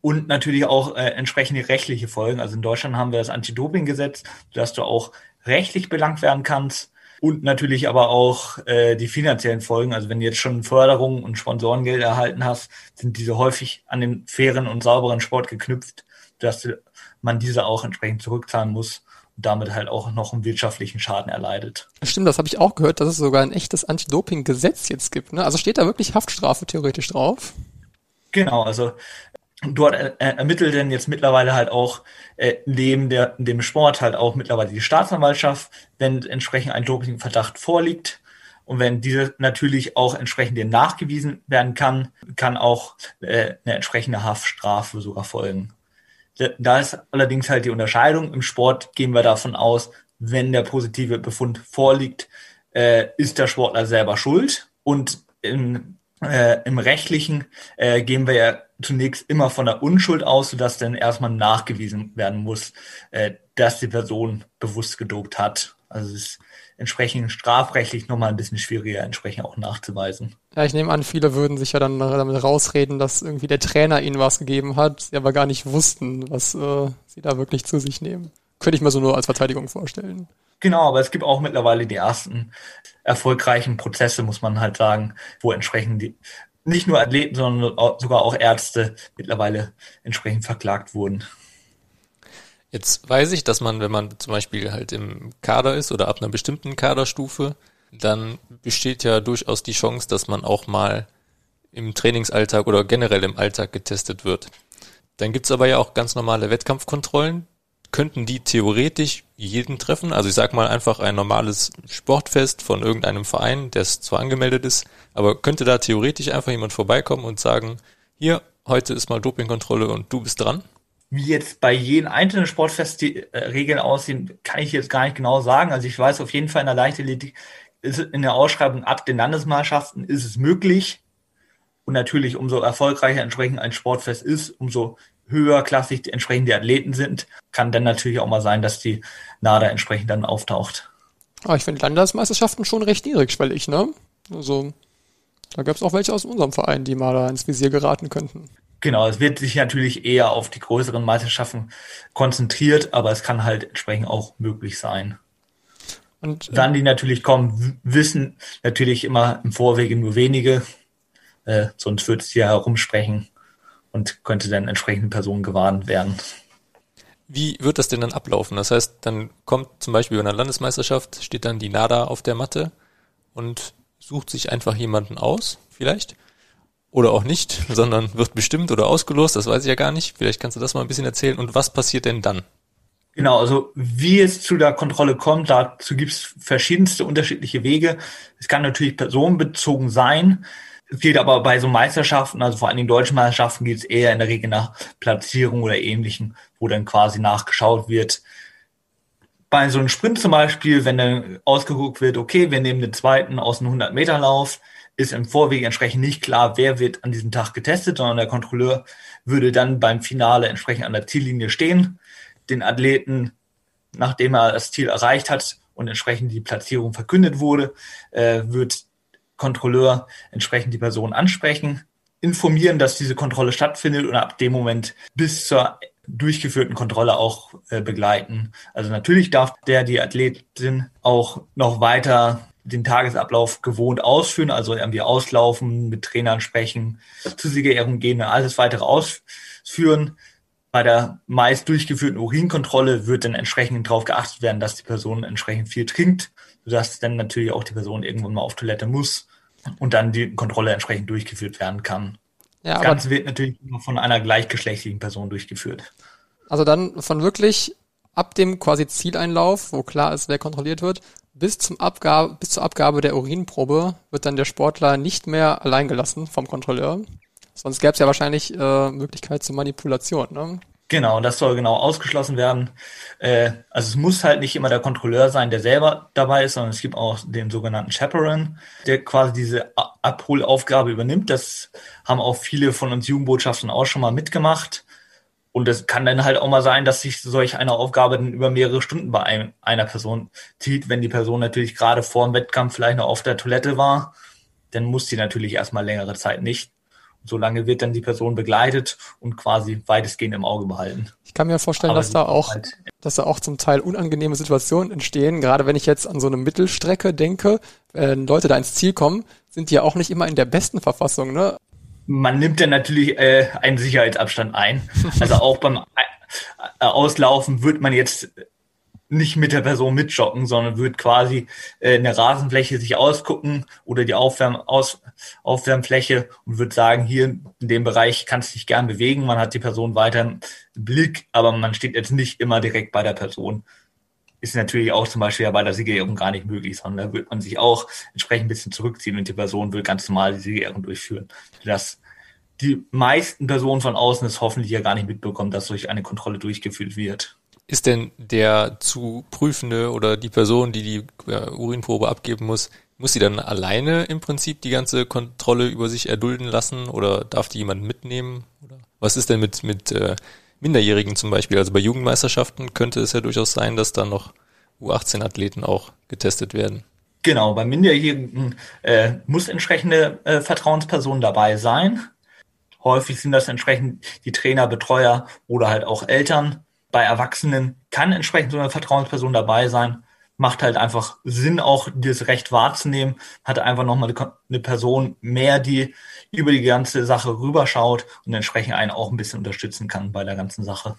und natürlich auch äh, entsprechende rechtliche Folgen. Also in Deutschland haben wir das Anti-Doping-Gesetz, dass du auch rechtlich belangt werden kannst und natürlich aber auch äh, die finanziellen Folgen. Also wenn du jetzt schon Förderungen und Sponsorengeld erhalten hast, sind diese häufig an den fairen und sauberen Sport geknüpft, dass man diese auch entsprechend zurückzahlen muss und damit halt auch noch einen wirtschaftlichen Schaden erleidet. Stimmt, das habe ich auch gehört, dass es sogar ein echtes Anti-Doping-Gesetz jetzt gibt. Ne? Also steht da wirklich Haftstrafe theoretisch drauf? Genau, also dort ermittelt denn jetzt mittlerweile halt auch äh, neben der, dem Sport halt auch mittlerweile die Staatsanwaltschaft, wenn entsprechend ein Dopingverdacht vorliegt. Und wenn diese natürlich auch entsprechend dem nachgewiesen werden kann, kann auch äh, eine entsprechende Haftstrafe sogar folgen. Da ist allerdings halt die Unterscheidung. Im Sport gehen wir davon aus, wenn der positive Befund vorliegt, äh, ist der Sportler selber schuld. Und im, äh, im Rechtlichen äh, gehen wir ja zunächst immer von der Unschuld aus, sodass dann erstmal nachgewiesen werden muss, äh, dass die Person bewusst gedopt hat. Also es ist entsprechend strafrechtlich nochmal ein bisschen schwieriger, entsprechend auch nachzuweisen. Ja, ich nehme an, viele würden sich ja dann damit rausreden, dass irgendwie der Trainer ihnen was gegeben hat, sie aber gar nicht wussten, was äh, sie da wirklich zu sich nehmen. Könnte ich mir so nur als Verteidigung vorstellen. Genau, aber es gibt auch mittlerweile die ersten erfolgreichen Prozesse, muss man halt sagen, wo entsprechend die, nicht nur Athleten, sondern sogar auch Ärzte mittlerweile entsprechend verklagt wurden. Jetzt weiß ich, dass man, wenn man zum Beispiel halt im Kader ist oder ab einer bestimmten Kaderstufe, dann besteht ja durchaus die Chance, dass man auch mal im Trainingsalltag oder generell im Alltag getestet wird. Dann gibt's aber ja auch ganz normale Wettkampfkontrollen, könnten die theoretisch jeden treffen? Also ich sag mal einfach ein normales Sportfest von irgendeinem Verein, der zwar angemeldet ist, aber könnte da theoretisch einfach jemand vorbeikommen und sagen, hier, heute ist mal Dopingkontrolle und du bist dran? Wie jetzt bei jedem einzelnen Sportfest die äh, Regeln aussehen, kann ich jetzt gar nicht genau sagen. Also ich weiß auf jeden Fall in der Leichtathletik ist in der Ausschreibung ab den Landesmeisterschaften ist es möglich, Und natürlich, umso erfolgreicher entsprechend ein Sportfest ist, umso höherklassig entsprechend die Athleten sind, kann dann natürlich auch mal sein, dass die NADA entsprechend dann auftaucht. Ah, ich finde Landesmeisterschaften schon recht niedrigschwellig, ne? Also da gab es auch welche aus unserem Verein, die mal da ins Visier geraten könnten. Genau, es wird sich natürlich eher auf die größeren Meisterschaften konzentriert, aber es kann halt entsprechend auch möglich sein. Und äh, dann, die natürlich kommen, wissen natürlich immer im Vorwege nur wenige, äh, sonst würde es ja herumsprechen und könnte dann entsprechende Personen gewarnt werden. Wie wird das denn dann ablaufen? Das heißt, dann kommt zum Beispiel bei einer Landesmeisterschaft, steht dann die NADA auf der Matte und sucht sich einfach jemanden aus, vielleicht. Oder auch nicht, sondern wird bestimmt oder ausgelost, das weiß ich ja gar nicht. Vielleicht kannst du das mal ein bisschen erzählen. Und was passiert denn dann? Genau, also wie es zu der Kontrolle kommt, dazu gibt es verschiedenste unterschiedliche Wege. Es kann natürlich personenbezogen sein. Es geht aber bei so Meisterschaften, also vor allen Dingen deutschen Meisterschaften, geht es eher in der Regel nach Platzierung oder ähnlichem, wo dann quasi nachgeschaut wird. Bei so einem Sprint zum Beispiel, wenn dann ausgeguckt wird, okay, wir nehmen den zweiten aus dem 100-Meter-Lauf, ist im Vorweg entsprechend nicht klar, wer wird an diesem Tag getestet, sondern der Kontrolleur würde dann beim Finale entsprechend an der Ziellinie stehen den Athleten, nachdem er das Ziel erreicht hat und entsprechend die Platzierung verkündet wurde, äh, wird Kontrolleur entsprechend die Person ansprechen, informieren, dass diese Kontrolle stattfindet und ab dem Moment bis zur durchgeführten Kontrolle auch äh, begleiten. Also natürlich darf der die Athletin auch noch weiter den Tagesablauf gewohnt ausführen, also irgendwie auslaufen, mit Trainern sprechen, zu Siegerehrung gehen, alles weitere ausführen bei der meist durchgeführten Urinkontrolle wird dann entsprechend darauf geachtet werden, dass die Person entsprechend viel trinkt, sodass dann natürlich auch die Person irgendwann mal auf Toilette muss und dann die Kontrolle entsprechend durchgeführt werden kann. Ja, das Ganze wird natürlich immer von einer gleichgeschlechtlichen Person durchgeführt. Also dann von wirklich ab dem quasi Zieleinlauf, wo klar ist, wer kontrolliert wird, bis zum Abgabe, bis zur Abgabe der Urinprobe wird dann der Sportler nicht mehr allein gelassen vom Kontrolleur, Sonst gäbe es ja wahrscheinlich äh, Möglichkeit zur Manipulation. Ne? Genau, das soll genau ausgeschlossen werden. Äh, also es muss halt nicht immer der Kontrolleur sein, der selber dabei ist, sondern es gibt auch den sogenannten Chaperone, der quasi diese Abholaufgabe übernimmt. Das haben auch viele von uns Jugendbotschaften auch schon mal mitgemacht. Und es kann dann halt auch mal sein, dass sich solch eine Aufgabe dann über mehrere Stunden bei ein, einer Person zieht. Wenn die Person natürlich gerade vor dem Wettkampf vielleicht noch auf der Toilette war, dann muss sie natürlich erstmal längere Zeit nicht. Solange wird dann die Person begleitet und quasi weitestgehend im Auge behalten. Ich kann mir vorstellen, Aber dass da auch, halt dass da auch zum Teil unangenehme Situationen entstehen. Gerade wenn ich jetzt an so eine Mittelstrecke denke, wenn Leute da ins Ziel kommen, sind die ja auch nicht immer in der besten Verfassung, ne? Man nimmt ja natürlich äh, einen Sicherheitsabstand ein. Also auch beim Auslaufen wird man jetzt nicht mit der Person mitjoggen, sondern wird quasi äh, in der Rasenfläche sich ausgucken oder die Aufwärm Aus Aufwärmfläche und wird sagen, hier in dem Bereich kannst du dich gern bewegen, man hat die Person weiter im Blick, aber man steht jetzt nicht immer direkt bei der Person. Ist natürlich auch zum Beispiel ja bei der Siegerehrung gar nicht möglich, sondern da wird man sich auch entsprechend ein bisschen zurückziehen und die Person will ganz normal die Siegerehrung durchführen. Das die meisten Personen von außen es hoffentlich ja gar nicht mitbekommen, dass durch eine Kontrolle durchgeführt wird. Ist denn der zu prüfende oder die Person, die die Urinprobe abgeben muss, muss sie dann alleine im Prinzip die ganze Kontrolle über sich erdulden lassen oder darf die jemand mitnehmen? Oder was ist denn mit, mit äh, Minderjährigen zum Beispiel? Also bei Jugendmeisterschaften könnte es ja durchaus sein, dass dann noch U18-Athleten auch getestet werden. Genau, bei Minderjährigen äh, muss entsprechende äh, Vertrauensperson dabei sein. Häufig sind das entsprechend die Trainer, Betreuer oder halt auch Eltern bei Erwachsenen kann entsprechend so eine Vertrauensperson dabei sein. Macht halt einfach Sinn, auch das Recht wahrzunehmen. Hat einfach nochmal eine Person mehr, die über die ganze Sache rüberschaut und entsprechend einen auch ein bisschen unterstützen kann bei der ganzen Sache.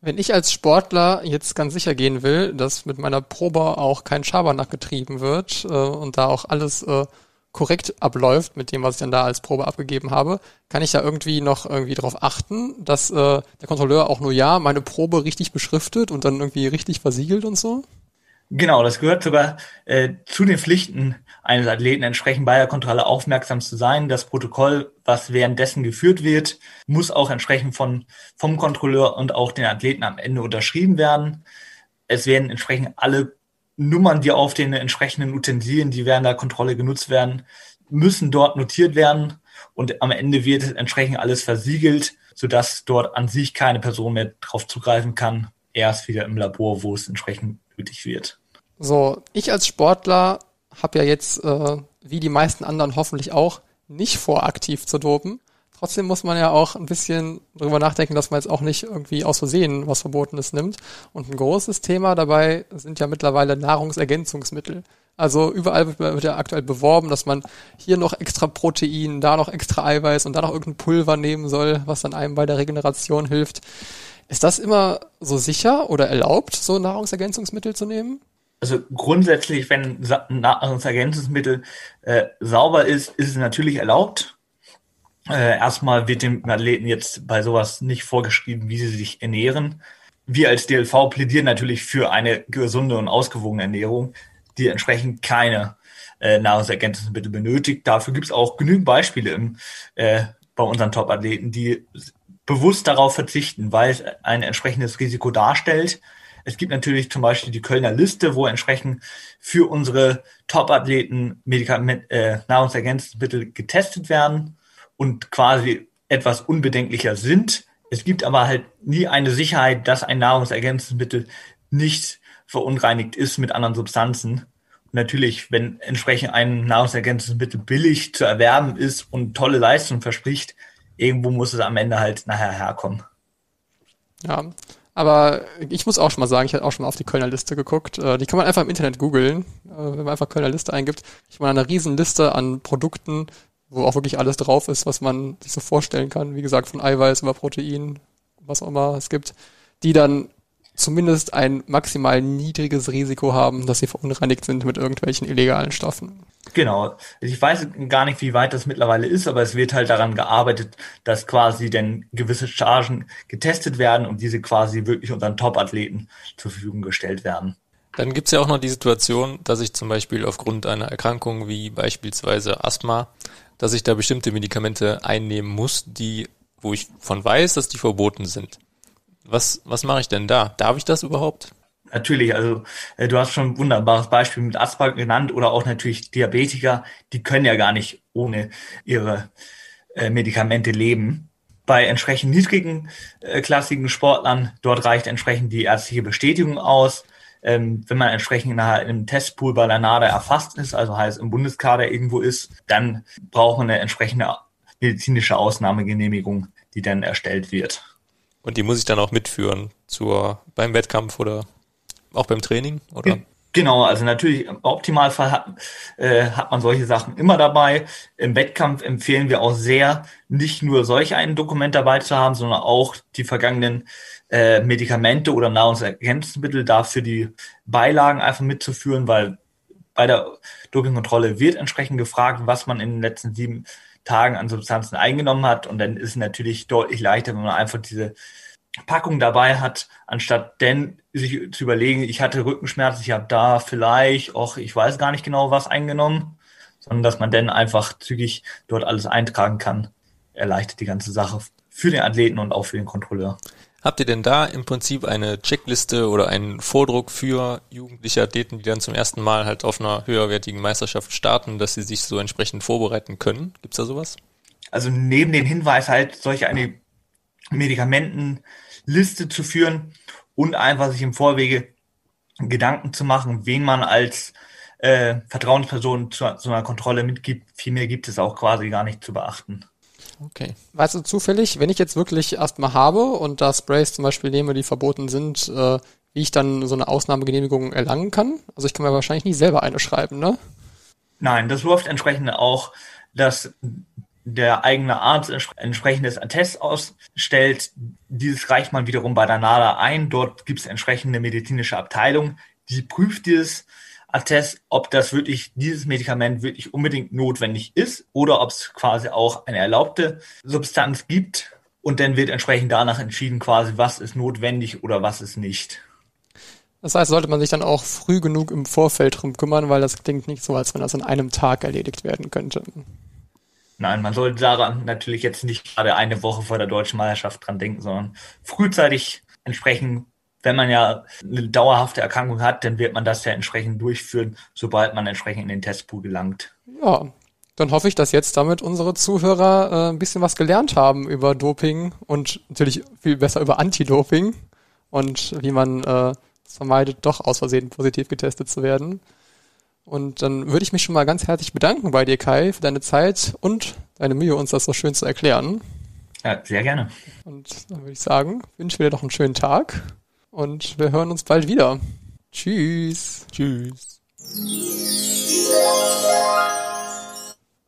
Wenn ich als Sportler jetzt ganz sicher gehen will, dass mit meiner Probe auch kein Schabernack getrieben wird äh, und da auch alles äh, korrekt abläuft mit dem, was ich dann da als Probe abgegeben habe, kann ich da irgendwie noch irgendwie darauf achten, dass äh, der Kontrolleur auch nur ja meine Probe richtig beschriftet und dann irgendwie richtig versiegelt und so? Genau, das gehört sogar äh, zu den Pflichten eines Athleten, entsprechend bei der Kontrolle aufmerksam zu sein. Das Protokoll, was währenddessen geführt wird, muss auch entsprechend von, vom Kontrolleur und auch den Athleten am Ende unterschrieben werden. Es werden entsprechend alle Nummern, die auf den entsprechenden Utensilien, die während der Kontrolle genutzt werden, müssen dort notiert werden. und am Ende wird entsprechend alles versiegelt, sodass dort an sich keine Person mehr drauf zugreifen kann. Erst wieder im Labor, wo es entsprechend nötig wird. So, ich als Sportler habe ja jetzt, äh, wie die meisten anderen hoffentlich auch, nicht vor, aktiv zu dopen. Trotzdem muss man ja auch ein bisschen darüber nachdenken, dass man jetzt auch nicht irgendwie aus Versehen was Verbotenes nimmt. Und ein großes Thema dabei sind ja mittlerweile Nahrungsergänzungsmittel. Also überall wird ja aktuell beworben, dass man hier noch extra Protein, da noch extra Eiweiß und da noch irgendein Pulver nehmen soll, was dann einem bei der Regeneration hilft. Ist das immer so sicher oder erlaubt, so Nahrungsergänzungsmittel zu nehmen? Also grundsätzlich, wenn Nahrungsergänzungsmittel äh, sauber ist, ist es natürlich erlaubt. Äh, erstmal wird dem Athleten jetzt bei sowas nicht vorgeschrieben, wie sie sich ernähren. Wir als DLV plädieren natürlich für eine gesunde und ausgewogene Ernährung die entsprechend keine äh, Nahrungsergänzungsmittel benötigt. Dafür gibt es auch genügend Beispiele im, äh, bei unseren Top-Athleten, die bewusst darauf verzichten, weil es ein entsprechendes Risiko darstellt. Es gibt natürlich zum Beispiel die Kölner Liste, wo entsprechend für unsere Top-Athleten äh, Nahrungsergänzungsmittel getestet werden und quasi etwas unbedenklicher sind. Es gibt aber halt nie eine Sicherheit, dass ein Nahrungsergänzungsmittel nicht verunreinigt ist mit anderen Substanzen. Und natürlich, wenn entsprechend ein Nahrungsergänzungsmittel billig zu erwerben ist und tolle Leistung verspricht, irgendwo muss es am Ende halt nachher herkommen. Ja, aber ich muss auch schon mal sagen, ich habe auch schon mal auf die Kölner Liste geguckt. Äh, die kann man einfach im Internet googeln. Äh, wenn man einfach Kölner Liste eingibt, ich meine eine riesen Liste an Produkten, wo auch wirklich alles drauf ist, was man sich so vorstellen kann. Wie gesagt, von Eiweiß über Protein, was auch immer es gibt, die dann zumindest ein maximal niedriges Risiko haben, dass sie verunreinigt sind mit irgendwelchen illegalen Stoffen. Genau. Ich weiß gar nicht, wie weit das mittlerweile ist, aber es wird halt daran gearbeitet, dass quasi denn gewisse Chargen getestet werden und diese quasi wirklich unseren Top-Athleten zur Verfügung gestellt werden. Dann gibt's ja auch noch die Situation, dass ich zum Beispiel aufgrund einer Erkrankung wie beispielsweise Asthma, dass ich da bestimmte Medikamente einnehmen muss, die, wo ich von weiß, dass die verboten sind. Was, was mache ich denn da? Darf ich das überhaupt? Natürlich, also äh, du hast schon ein wunderbares Beispiel mit Asthma genannt oder auch natürlich Diabetiker, die können ja gar nicht ohne ihre äh, Medikamente leben. Bei entsprechend niedrigen äh, klassigen Sportlern, dort reicht entsprechend die ärztliche Bestätigung aus. Ähm, wenn man entsprechend in einem Testpool bei der NADA erfasst ist, also heißt im Bundeskader irgendwo ist, dann braucht man eine entsprechende medizinische Ausnahmegenehmigung, die dann erstellt wird. Und die muss ich dann auch mitführen zur, beim Wettkampf oder auch beim Training, oder? Genau, also natürlich im Optimalfall hat, äh, hat man solche Sachen immer dabei. Im Wettkampf empfehlen wir auch sehr, nicht nur solch ein Dokument dabei zu haben, sondern auch die vergangenen äh, Medikamente oder Nahrungsergänzungsmittel dafür die Beilagen einfach mitzuführen, weil bei der Dopingkontrolle wird entsprechend gefragt, was man in den letzten sieben Tagen an Substanzen eingenommen hat. Und dann ist es natürlich deutlich leichter, wenn man einfach diese Packung dabei hat, anstatt denn sich zu überlegen, ich hatte Rückenschmerzen, ich habe da vielleicht auch, ich weiß gar nicht genau was eingenommen, sondern dass man dann einfach zügig dort alles eintragen kann, erleichtert die ganze Sache für den Athleten und auch für den Kontrolleur. Habt ihr denn da im Prinzip eine Checkliste oder einen Vordruck für jugendliche Athleten, die dann zum ersten Mal halt auf einer höherwertigen Meisterschaft starten, dass sie sich so entsprechend vorbereiten können? Gibt's da sowas? Also neben dem Hinweis halt, solche eine Medikamentenliste zu führen und einfach sich im Vorwege Gedanken zu machen, wen man als äh, Vertrauensperson zu, zu einer Kontrolle mitgibt. Viel mehr gibt es auch quasi gar nicht zu beachten. Okay. Weißt du zufällig, wenn ich jetzt wirklich Asthma habe und da Sprays zum Beispiel nehme, die verboten sind, äh, wie ich dann so eine Ausnahmegenehmigung erlangen kann? Also ich kann mir wahrscheinlich nicht selber eine schreiben, ne? Nein, das läuft entsprechend auch, dass der eigene Arzt entsprechendes Attest ausstellt. Dieses reicht man wiederum bei der NADA ein. Dort gibt es entsprechende medizinische Abteilung, die prüft dieses Attest, ob das wirklich, dieses Medikament wirklich unbedingt notwendig ist oder ob es quasi auch eine erlaubte Substanz gibt. Und dann wird entsprechend danach entschieden, quasi, was ist notwendig oder was ist nicht. Das heißt, sollte man sich dann auch früh genug im Vorfeld drum kümmern, weil das klingt nicht so, als wenn das in einem Tag erledigt werden könnte. Nein, man sollte daran natürlich jetzt nicht gerade eine Woche vor der deutschen Meisterschaft dran denken, sondern frühzeitig entsprechend wenn man ja eine dauerhafte Erkrankung hat, dann wird man das ja entsprechend durchführen, sobald man entsprechend in den Testpool gelangt. Ja, dann hoffe ich, dass jetzt damit unsere Zuhörer äh, ein bisschen was gelernt haben über Doping und natürlich viel besser über Anti-Doping und wie man äh, es vermeidet, doch aus Versehen positiv getestet zu werden. Und dann würde ich mich schon mal ganz herzlich bedanken bei dir, Kai, für deine Zeit und deine Mühe, uns das so schön zu erklären. Ja, sehr gerne. Und dann würde ich sagen, wünsche dir noch einen schönen Tag und wir hören uns bald wieder. Tschüss. Tschüss.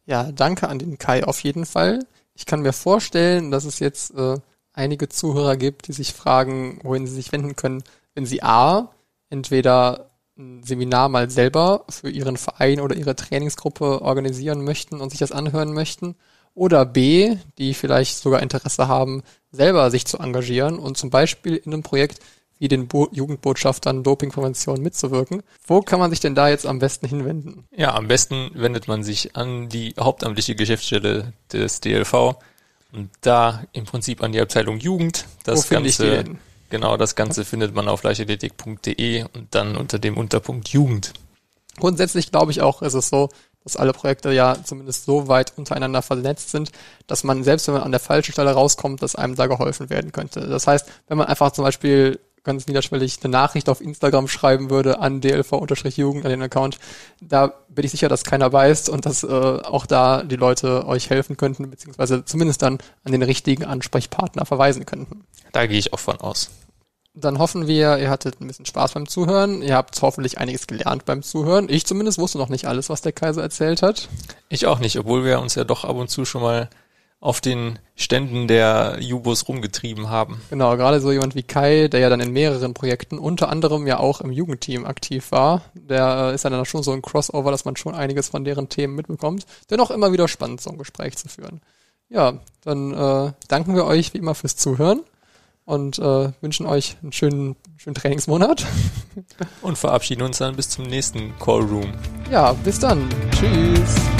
Ja, danke an den Kai auf jeden Fall. Ich kann mir vorstellen, dass es jetzt äh, einige Zuhörer gibt, die sich fragen, wohin sie sich wenden können, wenn sie A, entweder ein Seminar mal selber für ihren Verein oder ihre Trainingsgruppe organisieren möchten und sich das anhören möchten, oder B, die vielleicht sogar Interesse haben, selber sich zu engagieren und zum Beispiel in einem Projekt wie den Bo Jugendbotschaftern Dopingprävention mitzuwirken. Wo kann man sich denn da jetzt am besten hinwenden? Ja, am besten wendet man sich an die hauptamtliche Geschäftsstelle des DLV und da im Prinzip an die Abteilung Jugend. Das Wo finde ich die Ganze, genau, das Ganze findet man auf leichtathletik.de und dann unter dem Unterpunkt Jugend. Grundsätzlich glaube ich auch, ist es so, dass alle Projekte ja zumindest so weit untereinander vernetzt sind, dass man selbst wenn man an der falschen Stelle rauskommt, dass einem da geholfen werden könnte. Das heißt, wenn man einfach zum Beispiel ganz niederschwellig eine Nachricht auf Instagram schreiben würde an dlv-jugend, an den Account, da bin ich sicher, dass keiner weiß und dass äh, auch da die Leute euch helfen könnten, beziehungsweise zumindest dann an den richtigen Ansprechpartner verweisen könnten. Da gehe ich auch von aus. Dann hoffen wir, ihr hattet ein bisschen Spaß beim Zuhören. Ihr habt hoffentlich einiges gelernt beim Zuhören. Ich zumindest wusste noch nicht alles, was der Kaiser erzählt hat. Ich auch nicht, obwohl wir uns ja doch ab und zu schon mal auf den Ständen der Jubos rumgetrieben haben. Genau, gerade so jemand wie Kai, der ja dann in mehreren Projekten, unter anderem ja auch im Jugendteam aktiv war, der äh, ist ja dann schon so ein Crossover, dass man schon einiges von deren Themen mitbekommt. Dennoch immer wieder spannend, so ein Gespräch zu führen. Ja, dann äh, danken wir euch wie immer fürs Zuhören und äh, wünschen euch einen schönen, schönen Trainingsmonat. Und verabschieden uns dann bis zum nächsten Call Room. Ja, bis dann. Tschüss.